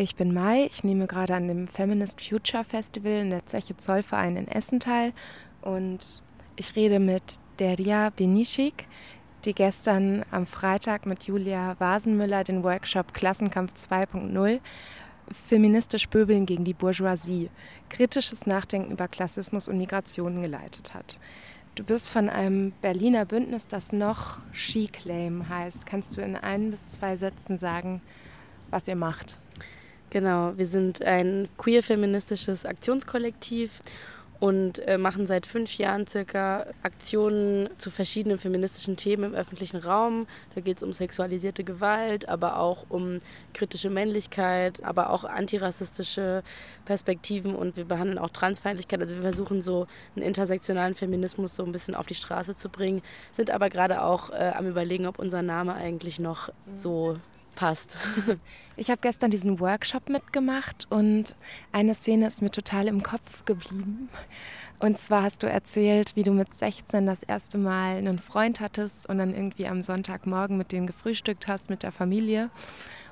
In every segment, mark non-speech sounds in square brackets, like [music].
Ich bin Mai, ich nehme gerade an dem Feminist Future Festival in der Zeche Zollverein in Essen teil und ich rede mit Deria Benischik, die gestern am Freitag mit Julia Wasenmüller den Workshop Klassenkampf 2.0 Feministisch Böbeln gegen die Bourgeoisie, kritisches Nachdenken über Klassismus und Migration geleitet hat. Du bist von einem Berliner Bündnis, das noch She Claim heißt. Kannst du in ein bis zwei Sätzen sagen, was ihr macht? Genau, wir sind ein queer-feministisches Aktionskollektiv und äh, machen seit fünf Jahren circa Aktionen zu verschiedenen feministischen Themen im öffentlichen Raum. Da geht es um sexualisierte Gewalt, aber auch um kritische Männlichkeit, aber auch antirassistische Perspektiven und wir behandeln auch Transfeindlichkeit. Also wir versuchen so einen intersektionalen Feminismus so ein bisschen auf die Straße zu bringen, sind aber gerade auch äh, am überlegen, ob unser Name eigentlich noch so passt. [laughs] Ich habe gestern diesen Workshop mitgemacht und eine Szene ist mir total im Kopf geblieben. Und zwar hast du erzählt, wie du mit 16 das erste Mal einen Freund hattest und dann irgendwie am Sonntagmorgen mit dem gefrühstückt hast mit der Familie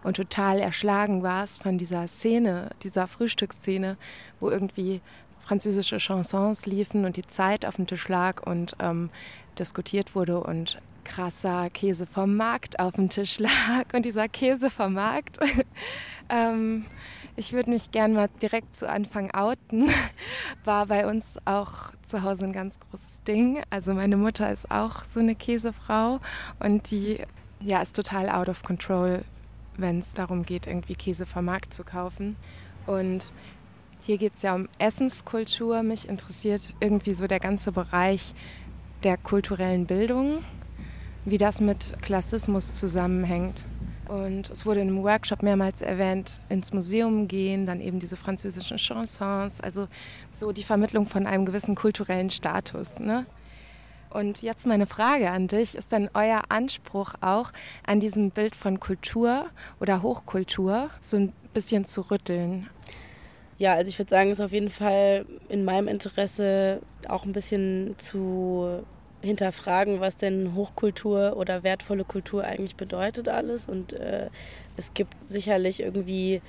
und total erschlagen warst von dieser Szene, dieser Frühstücksszene, wo irgendwie französische Chansons liefen und die Zeit auf dem Tisch lag und ähm, diskutiert wurde und krasser Käse vom Markt auf dem Tisch [laughs] lag und dieser Käse vom Markt. [laughs] ähm, ich würde mich gerne mal direkt zu Anfang outen. [laughs] War bei uns auch zu Hause ein ganz großes Ding. Also meine Mutter ist auch so eine Käsefrau und die ja, ist total out of control, wenn es darum geht, irgendwie Käse vom Markt zu kaufen. Und hier geht es ja um Essenskultur. Mich interessiert irgendwie so der ganze Bereich der kulturellen Bildung wie das mit Klassismus zusammenhängt. Und es wurde in einem Workshop mehrmals erwähnt, ins Museum gehen, dann eben diese französischen Chansons, also so die Vermittlung von einem gewissen kulturellen Status. Ne? Und jetzt meine Frage an dich, ist denn euer Anspruch auch an diesem Bild von Kultur oder Hochkultur so ein bisschen zu rütteln? Ja, also ich würde sagen, es ist auf jeden Fall in meinem Interesse auch ein bisschen zu hinterfragen, was denn Hochkultur oder wertvolle Kultur eigentlich bedeutet alles. Und äh, es gibt sicherlich irgendwie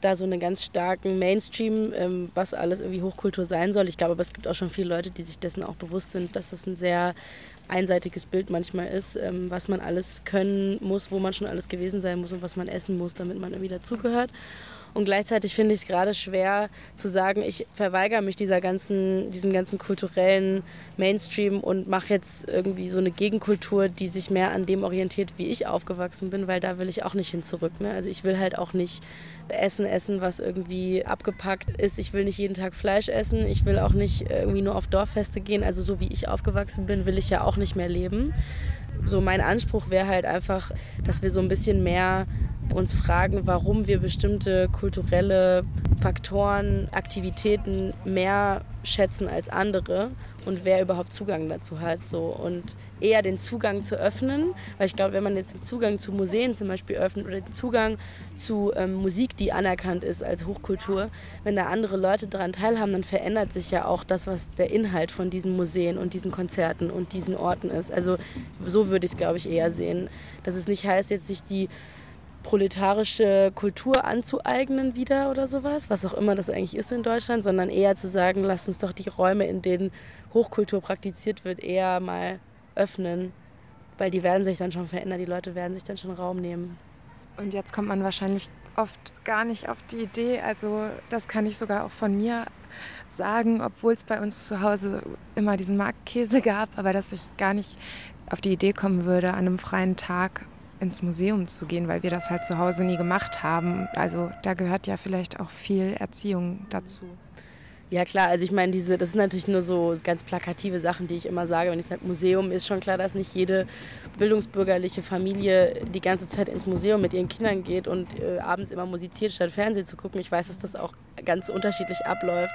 da so einen ganz starken Mainstream, ähm, was alles irgendwie Hochkultur sein soll. Ich glaube, aber es gibt auch schon viele Leute, die sich dessen auch bewusst sind, dass das ein sehr einseitiges Bild manchmal ist, ähm, was man alles können muss, wo man schon alles gewesen sein muss und was man essen muss, damit man irgendwie dazugehört. Und gleichzeitig finde ich es gerade schwer zu sagen, ich verweigere mich dieser ganzen, diesem ganzen kulturellen Mainstream und mache jetzt irgendwie so eine Gegenkultur, die sich mehr an dem orientiert, wie ich aufgewachsen bin, weil da will ich auch nicht hin zurück. Ne? Also ich will halt auch nicht Essen essen, was irgendwie abgepackt ist. Ich will nicht jeden Tag Fleisch essen. Ich will auch nicht irgendwie nur auf Dorffeste gehen. Also so wie ich aufgewachsen bin, will ich ja auch nicht mehr leben. So mein Anspruch wäre halt einfach, dass wir so ein bisschen mehr uns fragen, warum wir bestimmte kulturelle Faktoren, Aktivitäten mehr schätzen als andere und wer überhaupt Zugang dazu hat. So. Und eher den Zugang zu öffnen, weil ich glaube, wenn man jetzt den Zugang zu Museen zum Beispiel öffnet oder den Zugang zu ähm, Musik, die anerkannt ist als Hochkultur, wenn da andere Leute daran teilhaben, dann verändert sich ja auch das, was der Inhalt von diesen Museen und diesen Konzerten und diesen Orten ist. Also so würde ich es, glaube ich, eher sehen. Dass es nicht heißt, jetzt sich die proletarische Kultur anzueignen wieder oder sowas, was auch immer das eigentlich ist in Deutschland, sondern eher zu sagen, lass uns doch die Räume, in denen Hochkultur praktiziert wird, eher mal öffnen, weil die werden sich dann schon verändern, die Leute werden sich dann schon Raum nehmen. Und jetzt kommt man wahrscheinlich oft gar nicht auf die Idee, also das kann ich sogar auch von mir sagen, obwohl es bei uns zu Hause immer diesen Marktkäse gab, aber dass ich gar nicht auf die Idee kommen würde, an einem freien Tag ins Museum zu gehen, weil wir das halt zu Hause nie gemacht haben. Also da gehört ja vielleicht auch viel Erziehung dazu. Ja klar, also ich meine, diese, das sind natürlich nur so ganz plakative Sachen, die ich immer sage. Wenn ich sage Museum, ist schon klar, dass nicht jede bildungsbürgerliche Familie die ganze Zeit ins Museum mit ihren Kindern geht und äh, abends immer musiziert, statt Fernsehen zu gucken. Ich weiß, dass das auch ganz unterschiedlich abläuft.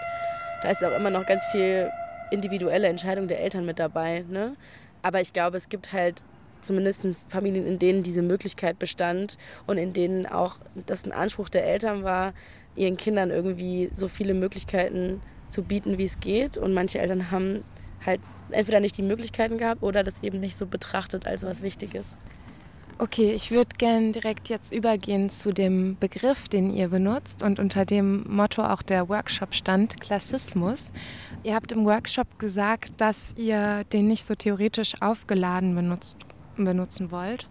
Da ist auch immer noch ganz viel individuelle Entscheidung der Eltern mit dabei. Ne? Aber ich glaube, es gibt halt zumindest Familien, in denen diese Möglichkeit bestand und in denen auch das ein Anspruch der Eltern war, ihren Kindern irgendwie so viele Möglichkeiten zu bieten, wie es geht. Und manche Eltern haben halt entweder nicht die Möglichkeiten gehabt oder das eben nicht so betrachtet als was Wichtiges. Okay, ich würde gerne direkt jetzt übergehen zu dem Begriff, den ihr benutzt und unter dem Motto auch der Workshop stand, Klassismus. Ihr habt im Workshop gesagt, dass ihr den nicht so theoretisch aufgeladen benutzt, benutzen wollt.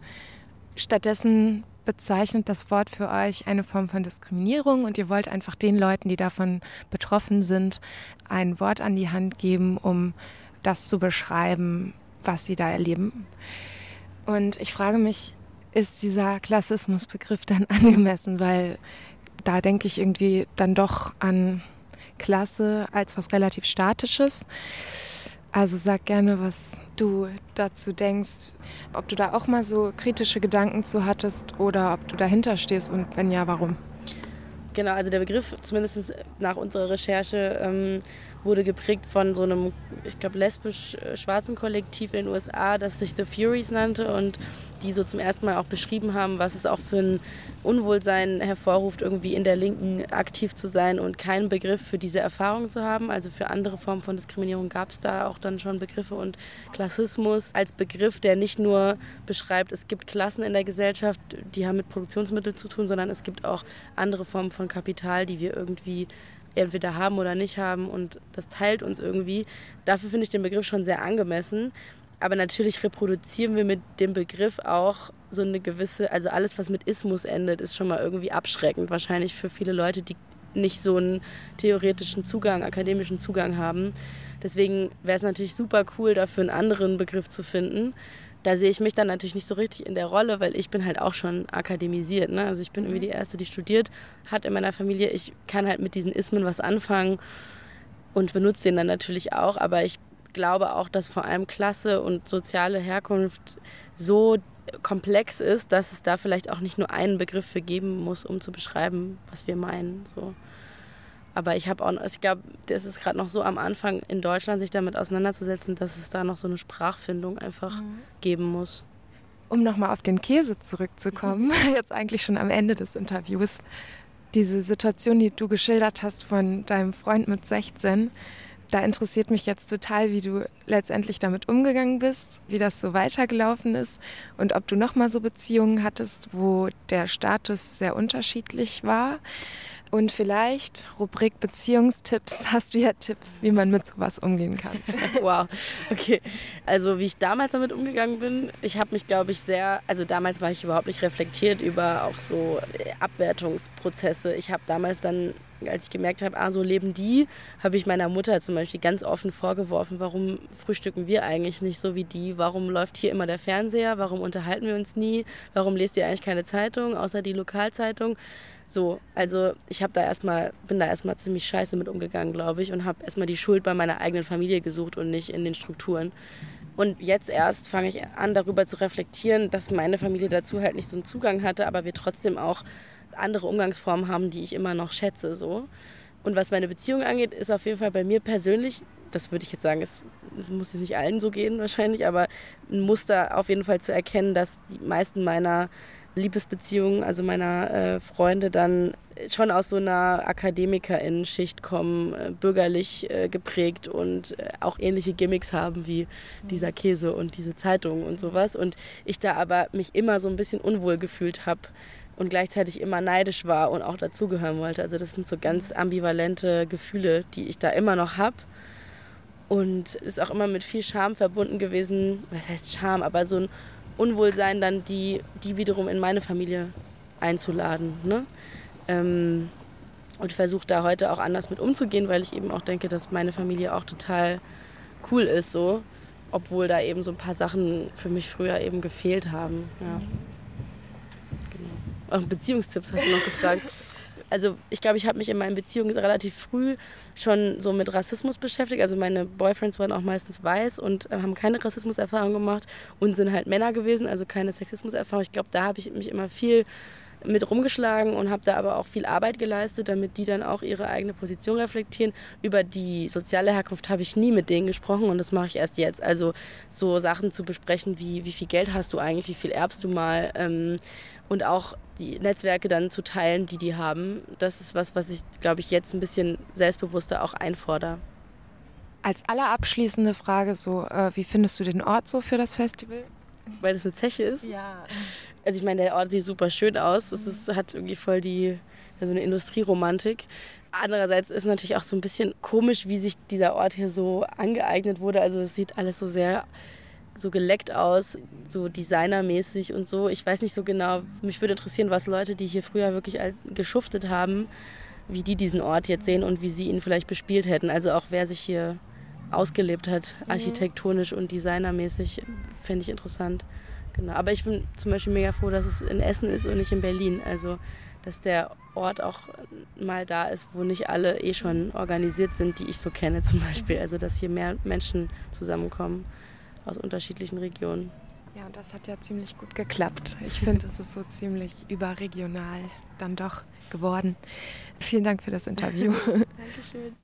Stattdessen bezeichnet das Wort für euch eine Form von Diskriminierung und ihr wollt einfach den Leuten, die davon betroffen sind, ein Wort an die Hand geben, um das zu beschreiben, was sie da erleben. Und ich frage mich, ist dieser Klassismusbegriff dann [laughs] angemessen? Weil da denke ich irgendwie dann doch an Klasse als was relativ Statisches. Also sag gerne, was du dazu denkst, ob du da auch mal so kritische Gedanken zu hattest oder ob du dahinter stehst und wenn ja, warum? Genau, also der Begriff, zumindest nach unserer Recherche, ähm, wurde geprägt von so einem, ich glaube, lesbisch-schwarzen Kollektiv in den USA, das sich The Furies nannte und die so zum ersten Mal auch beschrieben haben, was es auch für ein Unwohlsein hervorruft, irgendwie in der Linken aktiv zu sein und keinen Begriff für diese Erfahrung zu haben. Also für andere Formen von Diskriminierung gab es da auch dann schon Begriffe und Klassismus als Begriff, der nicht nur beschreibt, es gibt Klassen in der Gesellschaft, die haben mit Produktionsmitteln zu tun, sondern es gibt auch andere Formen von Kapital, die wir irgendwie entweder haben oder nicht haben und das teilt uns irgendwie. Dafür finde ich den Begriff schon sehr angemessen. Aber natürlich reproduzieren wir mit dem Begriff auch so eine gewisse, also alles, was mit Ismus endet, ist schon mal irgendwie abschreckend. Wahrscheinlich für viele Leute, die nicht so einen theoretischen Zugang, akademischen Zugang haben. Deswegen wäre es natürlich super cool, dafür einen anderen Begriff zu finden da sehe ich mich dann natürlich nicht so richtig in der Rolle, weil ich bin halt auch schon akademisiert. Ne? Also ich bin irgendwie mhm. die Erste, die studiert hat in meiner Familie. Ich kann halt mit diesen Ismen was anfangen und benutze den dann natürlich auch. Aber ich glaube auch, dass vor allem Klasse und soziale Herkunft so komplex ist, dass es da vielleicht auch nicht nur einen Begriff für geben muss, um zu beschreiben, was wir meinen. So. Aber ich habe auch, ich glaube, das ist gerade noch so am Anfang in Deutschland, sich damit auseinanderzusetzen, dass es da noch so eine Sprachfindung einfach mhm. geben muss. Um nochmal auf den Käse zurückzukommen, [laughs] jetzt eigentlich schon am Ende des Interviews. Diese Situation, die du geschildert hast von deinem Freund mit 16, da interessiert mich jetzt total, wie du letztendlich damit umgegangen bist, wie das so weitergelaufen ist und ob du nochmal so Beziehungen hattest, wo der Status sehr unterschiedlich war. Und vielleicht, Rubrik Beziehungstipps, [laughs] hast du ja Tipps, wie man mit sowas umgehen kann. [laughs] wow, okay. Also wie ich damals damit umgegangen bin, ich habe mich, glaube ich, sehr, also damals war ich überhaupt nicht reflektiert über auch so Abwertungsprozesse. Ich habe damals dann, als ich gemerkt habe, ah, so leben die, habe ich meiner Mutter zum Beispiel ganz offen vorgeworfen, warum frühstücken wir eigentlich nicht so wie die? Warum läuft hier immer der Fernseher? Warum unterhalten wir uns nie? Warum lest ihr eigentlich keine Zeitung, außer die Lokalzeitung? So, also ich habe da erstmal, bin da erstmal ziemlich scheiße mit umgegangen, glaube ich, und habe erstmal die Schuld bei meiner eigenen Familie gesucht und nicht in den Strukturen. Und jetzt erst fange ich an, darüber zu reflektieren, dass meine Familie dazu halt nicht so einen Zugang hatte, aber wir trotzdem auch andere Umgangsformen haben, die ich immer noch schätze. So. Und was meine Beziehung angeht, ist auf jeden Fall bei mir persönlich, das würde ich jetzt sagen, es muss jetzt nicht allen so gehen wahrscheinlich, aber ein Muster auf jeden Fall zu erkennen, dass die meisten meiner Liebesbeziehungen, also meiner äh, Freunde, dann schon aus so einer Akademikerinnenschicht kommen, äh, bürgerlich äh, geprägt und äh, auch ähnliche Gimmicks haben wie dieser Käse und diese Zeitung und sowas. Und ich da aber mich immer so ein bisschen unwohl gefühlt habe und gleichzeitig immer neidisch war und auch dazugehören wollte. Also das sind so ganz ambivalente Gefühle, die ich da immer noch habe. Und ist auch immer mit viel Scham verbunden gewesen. Was heißt Scham? Aber so ein Unwohlsein dann die, die wiederum in meine Familie einzuladen. Ne? Ähm, und versuche da heute auch anders mit umzugehen, weil ich eben auch denke, dass meine Familie auch total cool ist, so. Obwohl da eben so ein paar Sachen für mich früher eben gefehlt haben. Ja. Genau. Auch Beziehungstipps hast du noch gefragt. [laughs] also ich glaube, ich habe mich in meinen Beziehungen relativ früh schon so mit Rassismus beschäftigt. Also meine Boyfriends waren auch meistens weiß und äh, haben keine Rassismuserfahrung gemacht und sind halt Männer gewesen, also keine Sexismuserfahrung. Ich glaube, da habe ich mich immer viel mit rumgeschlagen und habe da aber auch viel Arbeit geleistet, damit die dann auch ihre eigene Position reflektieren. Über die soziale Herkunft habe ich nie mit denen gesprochen und das mache ich erst jetzt. Also so Sachen zu besprechen wie, wie viel Geld hast du eigentlich, wie viel erbst du mal ähm, und auch die Netzwerke dann zu teilen, die die haben. Das ist was, was ich, glaube ich, jetzt ein bisschen selbstbewusster auch einfordere. Als allerabschließende Frage so, äh, wie findest du den Ort so für das Festival? weil das eine Zeche ist. Ja. Also ich meine, der Ort sieht super schön aus. Es ist, hat irgendwie voll die so eine Industrieromantik. Andererseits ist natürlich auch so ein bisschen komisch, wie sich dieser Ort hier so angeeignet wurde. Also es sieht alles so sehr so geleckt aus, so designermäßig und so. Ich weiß nicht so genau. Mich würde interessieren, was Leute, die hier früher wirklich geschuftet haben, wie die diesen Ort jetzt sehen und wie sie ihn vielleicht bespielt hätten. Also auch wer sich hier ausgelebt hat, mhm. architektonisch und designermäßig, fände ich interessant. Genau. Aber ich bin zum Beispiel mega froh, dass es in Essen ist und nicht in Berlin. Also dass der Ort auch mal da ist, wo nicht alle eh schon organisiert sind, die ich so kenne zum Beispiel. Also dass hier mehr Menschen zusammenkommen aus unterschiedlichen Regionen. Ja, und das hat ja ziemlich gut geklappt. Ich finde, es ist so ziemlich überregional dann doch geworden. Vielen Dank für das Interview. [laughs] Dankeschön.